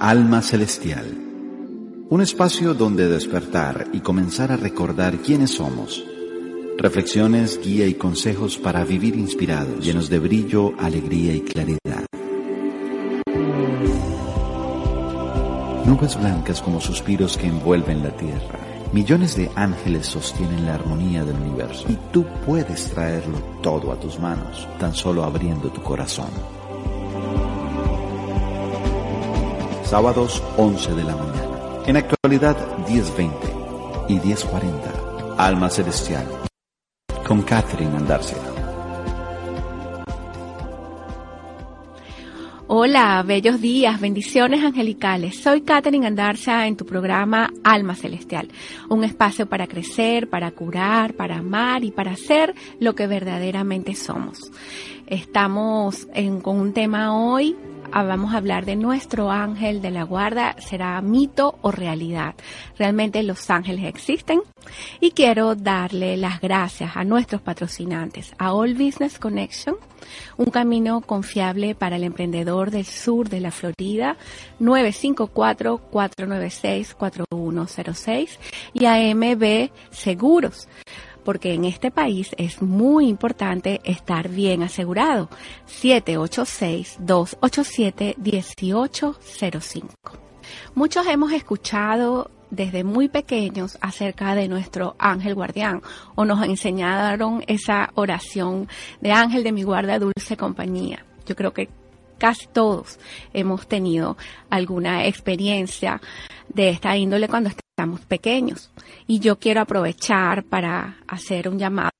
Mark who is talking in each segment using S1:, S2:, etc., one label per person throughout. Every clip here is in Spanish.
S1: Alma Celestial. Un espacio donde despertar y comenzar a recordar quiénes somos. Reflexiones, guía y consejos para vivir inspirados, llenos de brillo, alegría y claridad. Nubes blancas como suspiros que envuelven la tierra. Millones de ángeles sostienen la armonía del universo y tú puedes traerlo todo a tus manos, tan solo abriendo tu corazón. Sábados 11 de la mañana. En actualidad 10.20 y 10.40. Alma Celestial. Con Catherine Andarcia.
S2: Hola, bellos días, bendiciones angelicales. Soy Katherine Andarza en tu programa Alma Celestial, un espacio para crecer, para curar, para amar y para ser lo que verdaderamente somos. Estamos con un tema hoy vamos a hablar de nuestro ángel de la guarda, será mito o realidad. Realmente los ángeles existen y quiero darle las gracias a nuestros patrocinantes, a All Business Connection, un camino confiable para el emprendedor del sur de la Florida, 954-496-4106 y a MB Seguros porque en este país es muy importante estar bien asegurado. 786-287-1805. Muchos hemos escuchado desde muy pequeños acerca de nuestro ángel guardián o nos enseñaron esa oración de ángel de mi guarda dulce compañía. Yo creo que casi todos hemos tenido alguna experiencia de esta índole cuando estamos pequeños. Y yo quiero aprovechar para hacer un llamado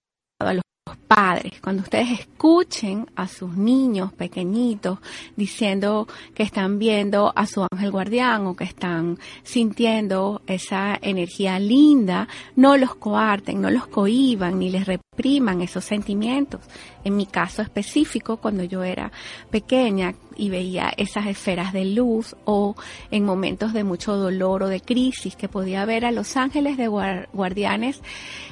S2: a los padres, cuando ustedes escuchen a sus niños pequeñitos diciendo que están viendo a su ángel guardián o que están sintiendo esa energía linda, no los coarten, no los cohiban ni les repriman esos sentimientos. En mi caso específico, cuando yo era pequeña y veía esas esferas de luz o en momentos de mucho dolor o de crisis que podía ver a los ángeles de guardianes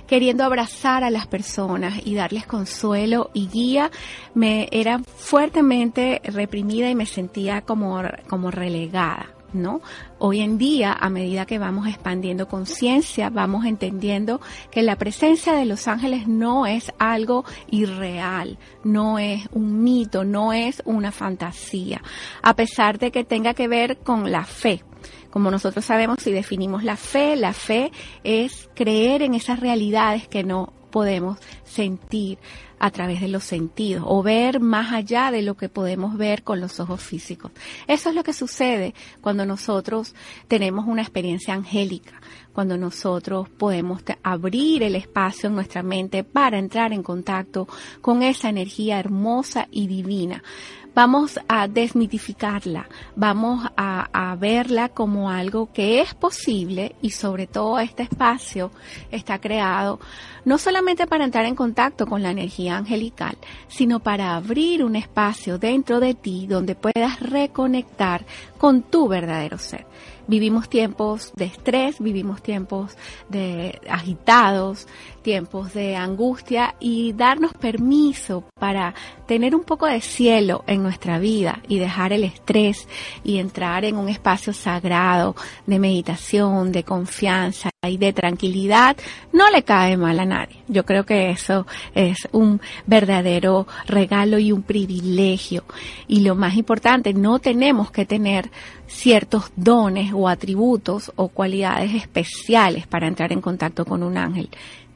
S2: queriendo abrazar a las personas y darles consuelo y guía, me era fuertemente reprimida y me sentía como, como relegada. Hoy en día, a medida que vamos expandiendo conciencia, vamos entendiendo que la presencia de los ángeles no es algo irreal, no es un mito, no es una fantasía, a pesar de que tenga que ver con la fe. Como nosotros sabemos y definimos la fe, la fe es creer en esas realidades que no podemos sentir a través de los sentidos o ver más allá de lo que podemos ver con los ojos físicos. Eso es lo que sucede cuando nosotros tenemos una experiencia angélica, cuando nosotros podemos abrir el espacio en nuestra mente para entrar en contacto con esa energía hermosa y divina vamos a desmitificarla, vamos a, verla como algo que es posible y sobre todo este espacio está creado no solamente para entrar en contacto con la energía angelical, sino para abrir un espacio dentro de ti donde puedas reconectar con tu verdadero ser. Vivimos tiempos de estrés, vivimos tiempos de agitados, tiempos de angustia y darnos permiso para tener un poco de cielo en nuestra vida y dejar el estrés y entrar en un espacio sagrado de meditación, de confianza y de tranquilidad, no le cae mal a nadie. Yo creo que eso es un verdadero regalo y un privilegio. Y lo más importante, no tenemos que tener ciertos dones o atributos o cualidades especiales para entrar en contacto con un ángel.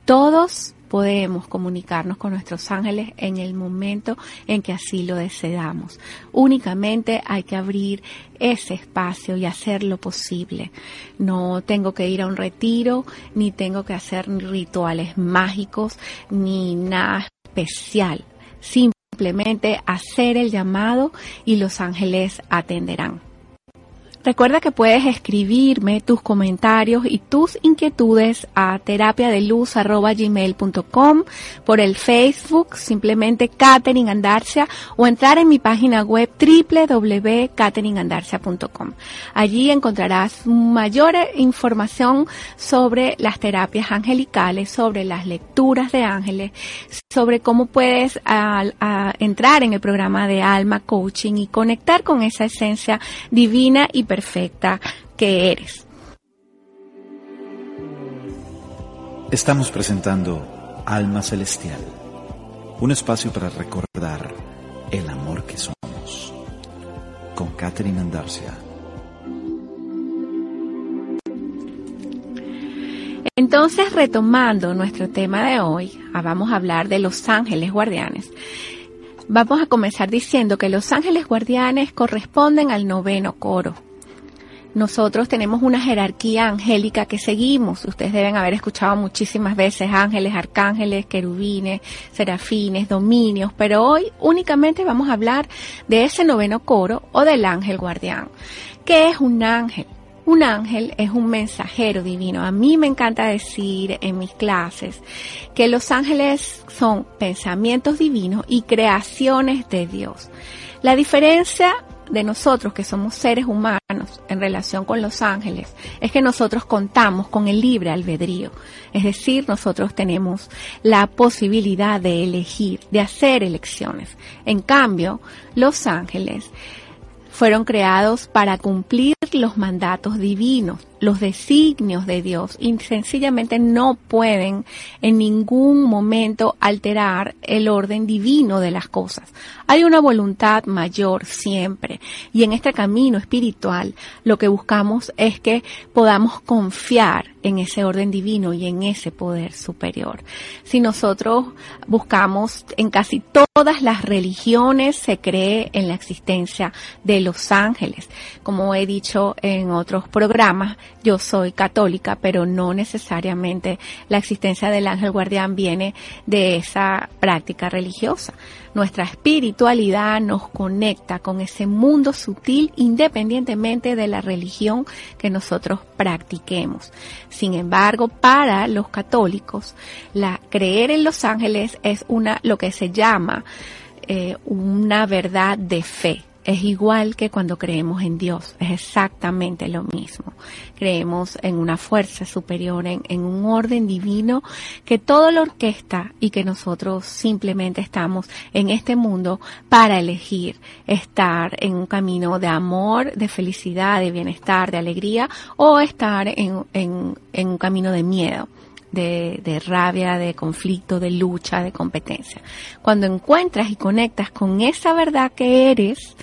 S2: Todos podemos comunicarnos con nuestros ángeles en el momento en que así lo deseamos. Únicamente hay que abrir ese espacio y hacer lo posible. No tengo que ir a un retiro, ni tengo que hacer rituales mágicos, ni nada especial. Simplemente hacer el llamado y los ángeles atenderán. Recuerda que puedes escribirme tus comentarios y tus inquietudes a terapiadeluz.gmail.com por el Facebook, simplemente Katherine Andarcia, o entrar en mi página web www.catherineandarcia.com. Allí encontrarás mayor información sobre las terapias angelicales, sobre las lecturas de ángeles, sobre cómo puedes entrar en el programa de Alma Coaching y conectar con esa esencia divina y perfecta que eres.
S1: Estamos presentando Alma Celestial, un espacio para recordar el amor que somos, con Catherine Andarcia.
S2: Entonces, retomando nuestro tema de hoy, ah, vamos a hablar de los ángeles guardianes. Vamos a comenzar diciendo que los ángeles guardianes corresponden al noveno coro, nosotros tenemos una jerarquía angélica que seguimos. Ustedes deben haber escuchado muchísimas veces ángeles, arcángeles, querubines, serafines, dominios, pero hoy únicamente vamos a hablar de ese noveno coro o del ángel guardián. ¿Qué es un ángel? Un ángel es un mensajero divino. A mí me encanta decir en mis clases que los ángeles son pensamientos divinos y creaciones de Dios. La diferencia de nosotros que somos seres humanos en relación con los ángeles es que nosotros contamos con el libre albedrío. Es decir, nosotros tenemos la posibilidad de elegir, de hacer elecciones. En cambio, los ángeles fueron creados para cumplir los mandatos divinos, los designios de Dios y sencillamente no pueden en ningún momento alterar el orden divino de las cosas. Hay una voluntad mayor siempre y en este camino espiritual lo que buscamos es que podamos confiar en ese orden divino y en ese poder superior. Si nosotros buscamos en casi todas las religiones se cree en la existencia de los ángeles. Como he dicho en otros programas, yo soy católica, pero no necesariamente la existencia del ángel guardián viene de esa práctica religiosa. Nuestra espiritualidad nos conecta con ese mundo sutil independientemente de la religión que nosotros practiquemos. Sin embargo, para los católicos, la creer en los ángeles es una lo que se llama eh, una verdad de fe es igual que cuando creemos en Dios, es exactamente lo mismo. Creemos en una fuerza superior, en, un orden divino que todo lo orquesta y que nosotros simplemente estamos en este mundo para elegir estar en un camino de amor, de felicidad, de bienestar, de alegría o estar en, en un camino de miedo de, rabia, de conflicto, de lucha, de competencia. Cuando encuentras y conectas con esa verdad que eres,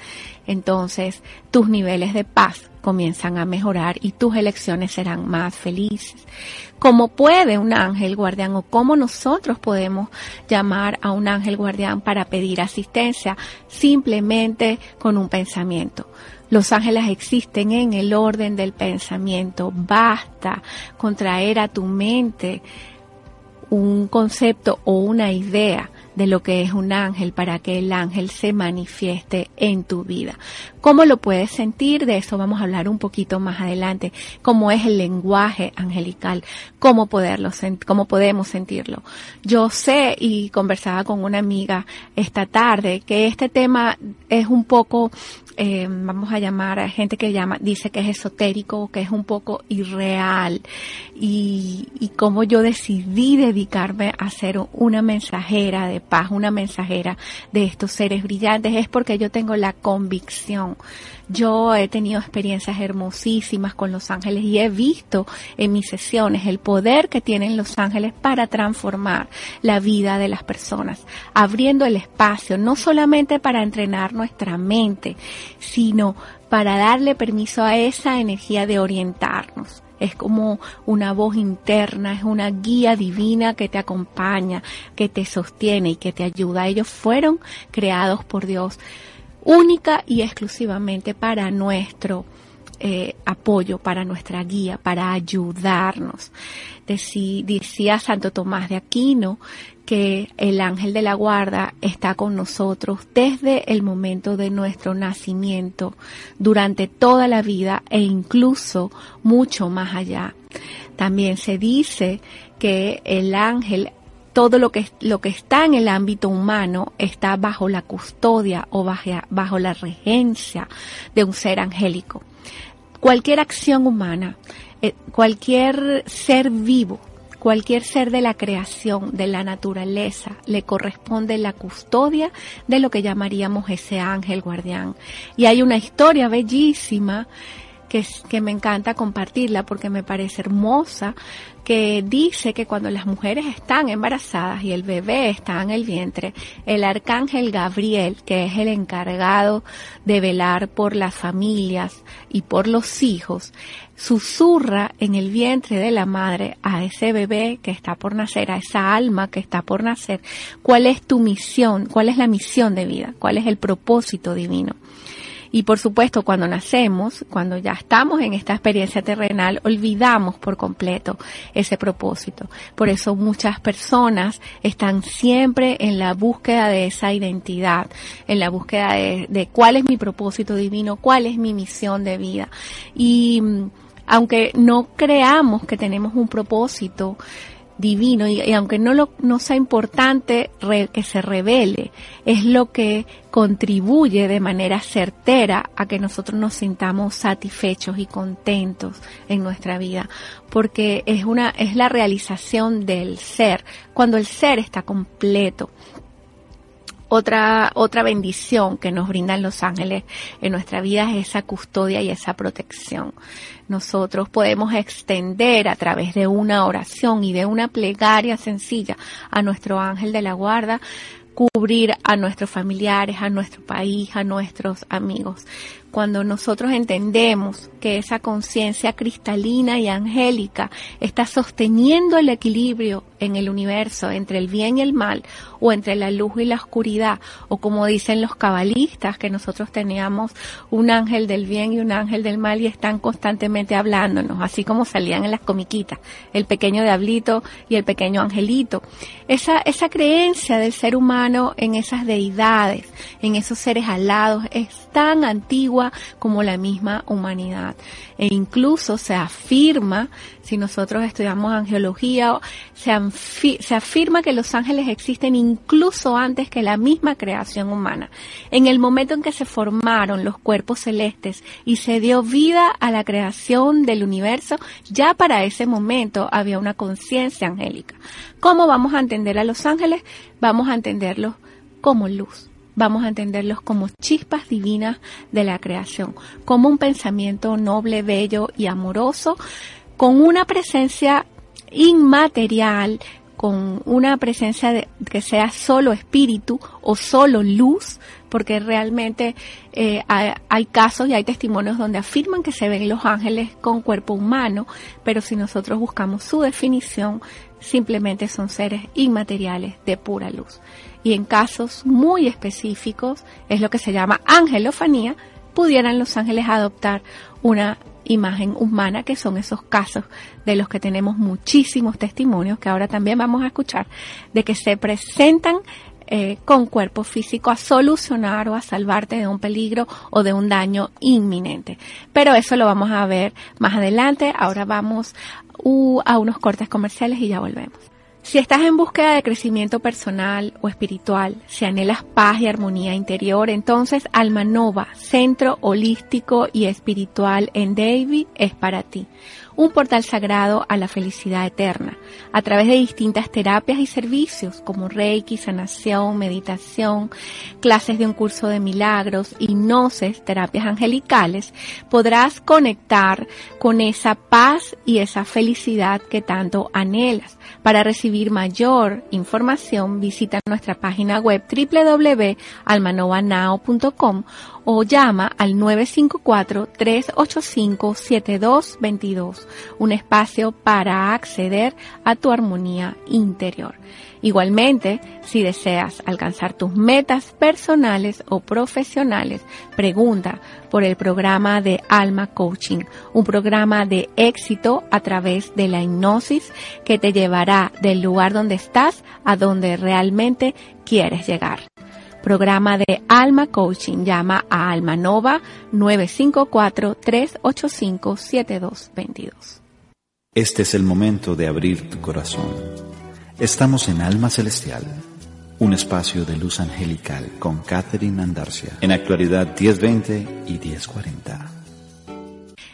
S2: entonces tus niveles de paz comienzan a mejorar y tus elecciones serán más felices. ¿Cómo puede un ángel guardián o cómo nosotros podemos llamar a un ángel guardián para pedir asistencia? Simplemente con un pensamiento. Los ángeles existen en el orden del pensamiento. Basta con traer a tu mente un concepto o una idea de lo que es un ángel para que el ángel se manifieste en tu vida. ¿Cómo lo puedes sentir? De eso vamos a hablar un poquito más adelante. ¿Cómo es el lenguaje angelical? ¿Cómo poderlo cómo podemos sentirlo? Yo sé y conversaba con una amiga esta tarde que este tema es un poco eh, vamos a llamar a gente que llama, dice que es esotérico, que es un poco irreal. Y, y como yo decidí dedicarme a ser una mensajera de paz, una mensajera de estos seres brillantes, es porque yo tengo la convicción yo he tenido experiencias hermosísimas con los ángeles y he visto en mis sesiones el poder que tienen los ángeles para transformar la vida de las personas, abriendo el espacio no solamente para entrenar nuestra mente, sino para darle permiso a esa energía de orientarnos. Es como una voz interna, es una guía divina que te acompaña, que te sostiene y que te ayuda. Ellos fueron creados por Dios única y exclusivamente para nuestro eh, apoyo, para nuestra guía, para ayudarnos. decía Santo Tomás de Aquino que el ángel de la guarda está con nosotros desde el momento de nuestro nacimiento, durante toda la vida e incluso mucho más allá. También se dice que el ángel todo lo que, lo que está en el ámbito humano está bajo la custodia o bajo, bajo la regencia de un ser angélico. Cualquier acción humana, eh, cualquier ser vivo, cualquier ser de la creación, de la naturaleza, le corresponde la custodia de lo que llamaríamos ese ángel guardián. Y hay una historia bellísima que, que me encanta compartirla porque me parece hermosa que dice que cuando las mujeres están embarazadas y el bebé está en el vientre, el arcángel Gabriel, que es el encargado de velar por las familias y por los hijos, susurra en el vientre de la madre a ese bebé que está por nacer, a esa alma que está por nacer, cuál es tu misión, cuál es la misión de vida, cuál es el propósito divino. Y por supuesto, cuando nacemos, cuando ya estamos en esta experiencia terrenal, olvidamos por completo ese propósito. Por eso muchas personas están siempre en la búsqueda de esa identidad, en la búsqueda de, cuál es mi propósito divino, cuál es mi misión de vida. Y mm, aunque no creamos que tenemos un propósito, divino y, aunque no, lo, no sea importante que se revele, es lo que contribuye de manera certera a que nosotros nos sintamos satisfechos y contentos en nuestra vida, porque es una es la realización del ser, cuando el ser está completo, otra, otra bendición que nos brindan los ángeles en nuestra vida es esa custodia y esa protección. Nosotros podemos extender a través de una oración y de una plegaria sencilla a nuestro ángel de la guarda cubrir a nuestros familiares, a nuestro país, a nuestros amigos. Cuando nosotros entendemos que esa conciencia cristalina y angélica está sosteniendo el equilibrio en el universo entre el bien y el mal, o entre la luz y la oscuridad, o como dicen los cabalistas, que nosotros teníamos un ángel del bien y un ángel del mal y están constantemente hablándonos, así como salían en las comiquitas, el pequeño diablito y el pequeño angelito. Esa, esa creencia del ser humano en esas deidades, en esos seres alados, es tan antigua como la misma humanidad. E incluso se afirma, si nosotros estudiamos angeología, se, se afirma que los ángeles existen incluso antes que la misma creación humana. En el momento en que se formaron los cuerpos celestes y se dio vida a la creación del universo, ya para ese momento había una conciencia angélica. ¿Cómo vamos a entender a los ángeles? Vamos a entenderlos como luz vamos a entenderlos como chispas divinas de la creación, como un pensamiento noble, bello y amoroso, con una presencia inmaterial, con una presencia de, que sea solo espíritu o solo luz, porque realmente eh, hay, casos y hay testimonios donde afirman que se ven los ángeles con cuerpo humano, pero si nosotros buscamos su definición, simplemente son seres inmateriales de pura luz. Y en casos muy específicos, es lo que se llama angelofanía, pudieran los ángeles adoptar una imagen humana, que son esos casos de los que tenemos muchísimos testimonios, que ahora también vamos a escuchar, de que se presentan eh, con cuerpo físico a solucionar o a salvarte de un peligro o de un daño inminente. Pero eso lo vamos a ver más adelante. Ahora vamos uh, a unos cortes comerciales y ya volvemos. Si estás en búsqueda de crecimiento personal o espiritual, si anhelas paz y armonía interior, entonces Alma Nova, Centro Holístico y Espiritual en Davie, es para ti un portal sagrado a la felicidad eterna, a través de distintas terapias y servicios como Reiki, sanación, meditación, clases de un curso de milagros, hipnosis, terapias angelicales, podrás conectar con esa paz y esa felicidad que tanto anhelas. Para recibir mayor información, visita nuestra página web www.almanovanao.com o llama al 954-385-7222, un espacio para acceder a tu armonía interior. Igualmente, si deseas alcanzar tus metas personales o profesionales, pregunta por el programa de Alma Coaching, un programa de éxito a través de la hipnosis que te llevará del lugar donde estás a donde realmente quieres llegar. Programa de Alma Coaching llama a Alma Nova 954-385-7222.
S1: Este es el momento de abrir tu corazón. Estamos en Alma Celestial, un espacio de luz angelical con Catherine Andarcia. En actualidad 1020 y 1040.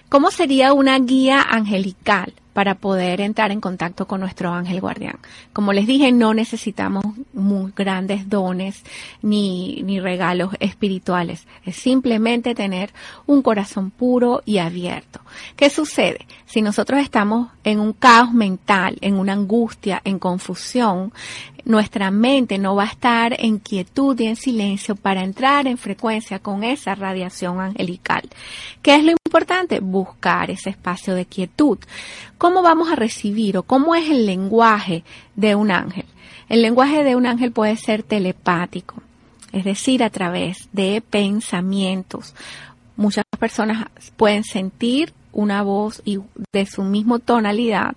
S2: ¿Cómo sería una guía angelical? Para poder entrar en contacto con nuestro ángel guardián. Como les dije, no necesitamos muy grandes dones ni, ni regalos espirituales. Es simplemente tener un corazón puro y abierto. ¿Qué sucede? Si nosotros estamos en un caos mental, en una angustia, en confusión, nuestra mente no va a estar en quietud y en silencio para entrar en frecuencia con esa radiación angelical. ¿Qué es lo importante? Buscar ese espacio de quietud. ¿Cómo vamos a recibir o cómo es el lenguaje de un ángel? El lenguaje de un ángel puede ser telepático, es decir, a través de pensamientos. Muchas personas pueden sentir una voz y de su mismo tonalidad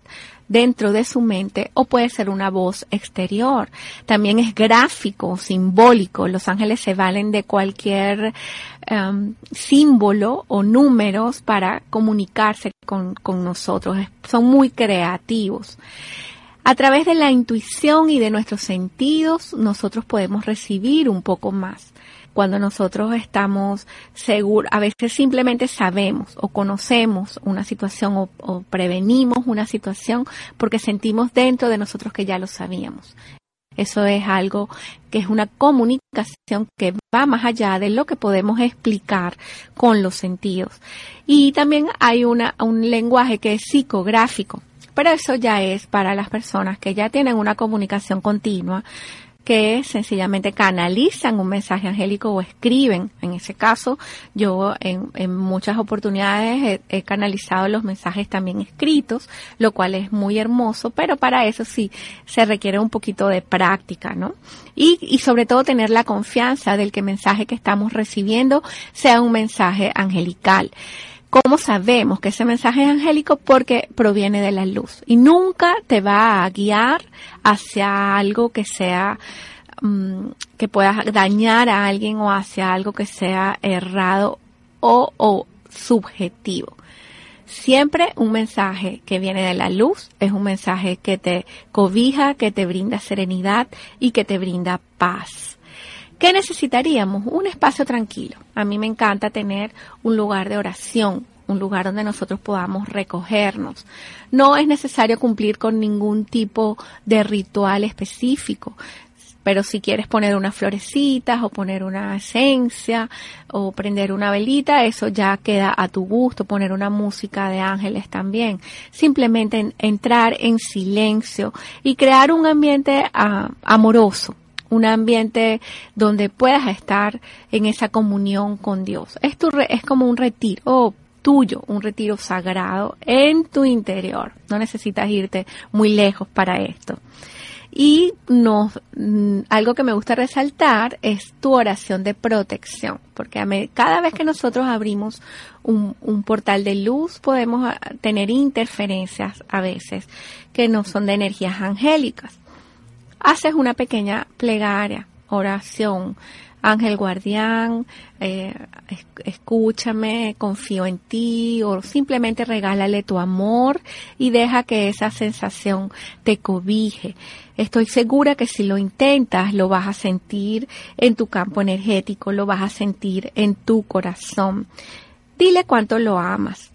S2: dentro de su mente o puede ser una voz exterior. También es gráfico, simbólico. Los ángeles se valen de cualquier um, símbolo o números para comunicarse con, con nosotros. Son muy creativos. A través de la intuición y de nuestros sentidos, nosotros podemos recibir un poco más cuando nosotros estamos seguros, a veces simplemente sabemos o conocemos una situación o, prevenimos una situación porque sentimos dentro de nosotros que ya lo sabíamos. Eso es algo que es una comunicación que va más allá de lo que podemos explicar con los sentidos. Y también hay una, un lenguaje que es psicográfico, pero eso ya es para las personas que ya tienen una comunicación continua que sencillamente canalizan un mensaje angélico o escriben. En ese caso, yo en, muchas oportunidades he, canalizado los mensajes también escritos, lo cual es muy hermoso, pero para eso sí se requiere un poquito de práctica, ¿no? Y, y sobre todo tener la confianza del que el mensaje que estamos recibiendo sea un mensaje angelical. ¿Cómo sabemos que ese mensaje es angélico? Porque proviene de la luz y nunca te va a guiar hacia algo que sea mm, que pueda dañar a alguien o hacia algo que sea errado o, o subjetivo. Siempre un mensaje que viene de la luz es un mensaje que te cobija, que te brinda serenidad y que te brinda paz. ¿Qué necesitaríamos? Un espacio tranquilo. A mí me encanta tener un lugar de oración, un lugar donde nosotros podamos recogernos. No es necesario cumplir con ningún tipo de ritual específico, pero si quieres poner unas florecitas o poner una esencia o prender una velita, eso ya queda a tu gusto, poner una música de ángeles también. Simplemente entrar en silencio y crear un ambiente ah, amoroso un ambiente donde puedas estar en esa comunión con Dios. Es, es como un retiro tuyo, un retiro sagrado en tu interior. No necesitas irte muy lejos para esto. Y nos, mm, algo que me gusta resaltar es tu oración de protección, porque cada vez que nosotros abrimos un, un, portal de luz podemos ah, tener interferencias a veces que no son de energías angélicas haces una pequeña plegaria, oración, ángel guardián, eh, escúchame, confío en ti, o simplemente regálale tu amor y deja que esa sensación te cobije. Estoy segura que si lo intentas, lo vas a sentir en tu campo energético, lo vas a sentir en tu corazón. Dile cuánto lo amas.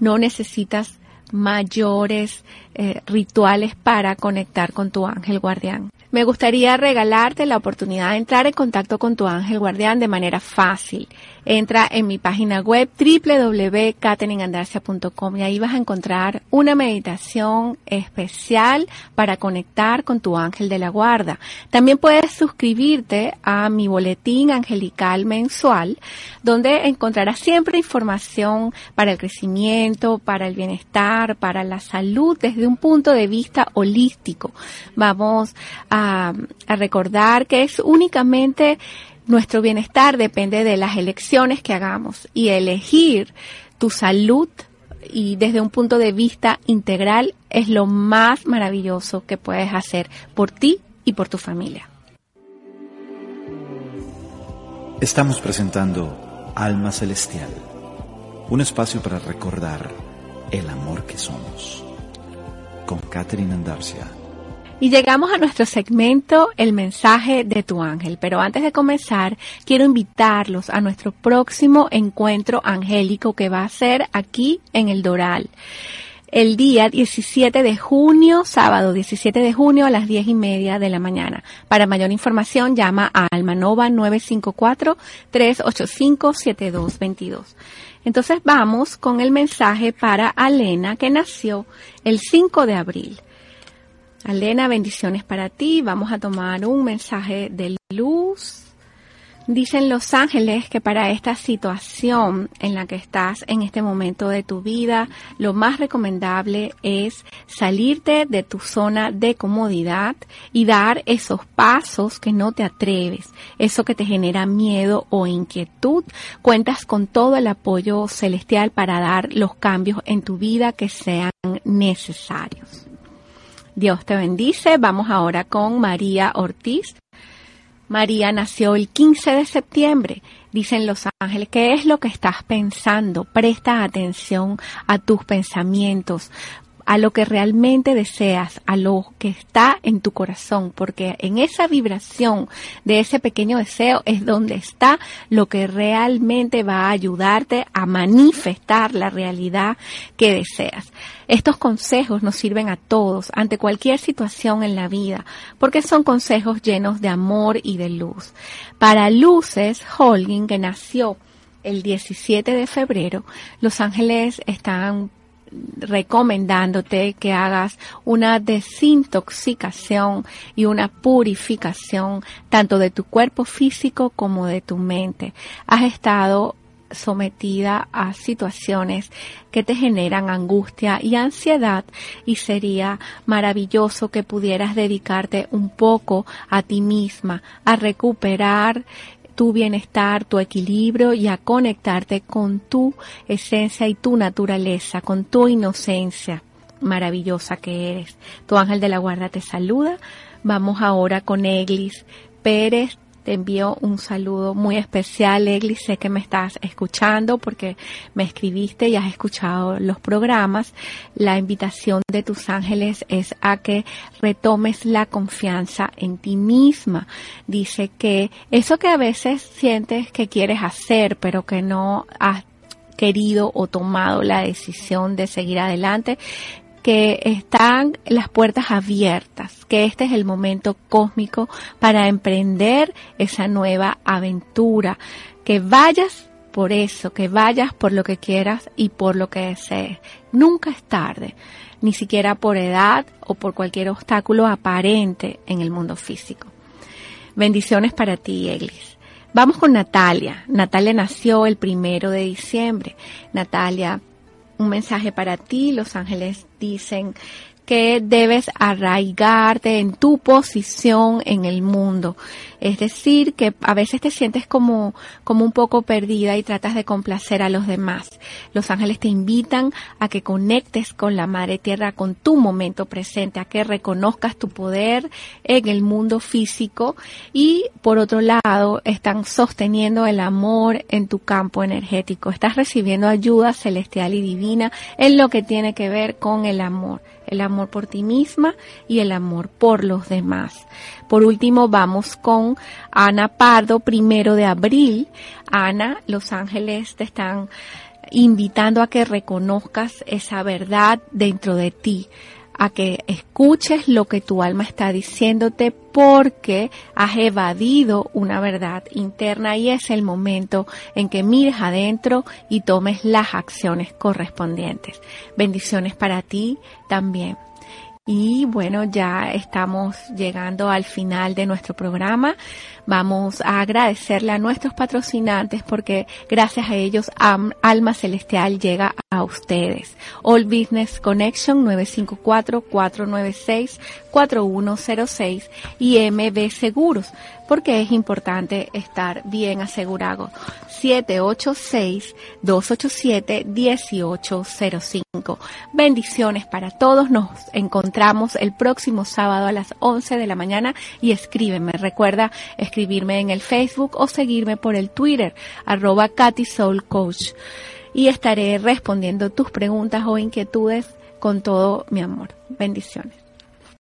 S2: No necesitas mayores eh, rituales para conectar con tu ángel guardián. Me gustaría regalarte la oportunidad de entrar en contacto con tu ángel guardián de manera fácil. Entra en mi página web www.cateningandarcia.com y ahí vas a encontrar una meditación especial para conectar con tu ángel de la guarda. También puedes suscribirte a mi boletín angelical mensual, donde encontrarás siempre información para el crecimiento, para el bienestar, para la salud desde un punto de vista holístico. Vamos a a, recordar que es únicamente nuestro bienestar depende de las elecciones que hagamos y elegir tu salud y desde un punto de vista integral es lo más maravilloso que puedes hacer por ti y por tu familia.
S1: Estamos presentando Alma Celestial, un espacio para recordar el amor que somos. Con Catherine Andarcia
S2: y llegamos a nuestro segmento El mensaje de tu ángel. Pero antes de comenzar, quiero invitarlos a nuestro próximo encuentro angélico que va a ser aquí en el Doral. El día 17 de junio, sábado 17 de junio a las 10 y media de la mañana. Para mayor información llama a Almanova 954-385-7222. Entonces vamos con el mensaje para Alena que nació el 5 de abril. Alena, bendiciones para ti. Vamos a tomar un mensaje de luz. Dicen los ángeles que para esta situación en la que estás en este momento de tu vida, lo más recomendable es salirte de tu zona de comodidad y dar esos pasos que no te atreves, eso que te genera miedo o inquietud. Cuentas con todo el apoyo celestial para dar los cambios en tu vida que sean necesarios. Dios te bendice. Vamos ahora con María Ortiz. María nació el 15 de septiembre. Dicen los ángeles, ¿qué es lo que estás pensando? Presta atención a tus pensamientos a lo que realmente deseas, a lo que está en tu corazón, porque en esa vibración de ese pequeño deseo es donde está lo que realmente va a ayudarte a manifestar la realidad que deseas. Estos consejos nos sirven a todos ante cualquier situación en la vida, porque son consejos llenos de amor y de luz. Para Luces Holguín, que nació el 17 de febrero, los ángeles están recomendándote que hagas una desintoxicación y una purificación tanto de tu cuerpo físico como de tu mente. Has estado sometida a situaciones que te generan angustia y ansiedad y sería maravilloso que pudieras dedicarte un poco a ti misma, a recuperar tu bienestar, tu equilibrio y a conectarte con tu esencia y tu naturaleza, con tu inocencia maravillosa que eres. Tu ángel de la guarda te saluda. Vamos ahora con Eglis Pérez te envío un saludo muy especial, Egli. Sé que me estás escuchando porque me escribiste y has escuchado los programas. La invitación de tus ángeles es a que retomes la confianza en ti misma. Dice que eso que a veces sientes que quieres hacer, pero que no has querido o tomado la decisión de seguir adelante, que están las puertas abiertas, que este es el momento cósmico para emprender esa nueva aventura, que vayas por eso, que vayas por lo que quieras y por lo que desees. Nunca es tarde, ni siquiera por edad o por cualquier obstáculo aparente en el mundo físico. Bendiciones para ti, Eglis. Vamos con Natalia. Natalia nació el primero de diciembre. Natalia un mensaje para ti. Los ángeles dicen que debes arraigarte en tu posición en el mundo. Es decir, que a veces te sientes como, como un poco perdida y tratas de complacer a los demás. Los ángeles te invitan a que conectes con la Madre Tierra, con tu momento presente, a que reconozcas tu poder en el mundo físico y por otro lado están sosteniendo el amor en tu campo energético. Estás recibiendo ayuda celestial y divina en lo que tiene que ver con el amor el amor por ti misma y el amor por los demás. Por último, vamos con Ana Pardo, primero de abril. Ana, los ángeles te están invitando a que reconozcas esa verdad dentro de ti a que escuches lo que tu alma está diciéndote porque has evadido una verdad interna y es el momento en que mires adentro y tomes las acciones correspondientes. Bendiciones para ti también. Y bueno, ya estamos llegando al final de nuestro programa. Vamos a agradecerle a nuestros patrocinantes porque gracias a ellos Alma Celestial llega a ustedes. All Business Connection 954-496-4106 y MB Seguros porque es importante estar bien asegurado. 786-287-1805. Bendiciones para todos. Nos el próximo sábado a las 11 de la mañana y escríbeme. Recuerda escribirme en el Facebook o seguirme por el Twitter, arroba Katy Soul Coach. Y estaré respondiendo tus preguntas o inquietudes con todo mi amor. Bendiciones.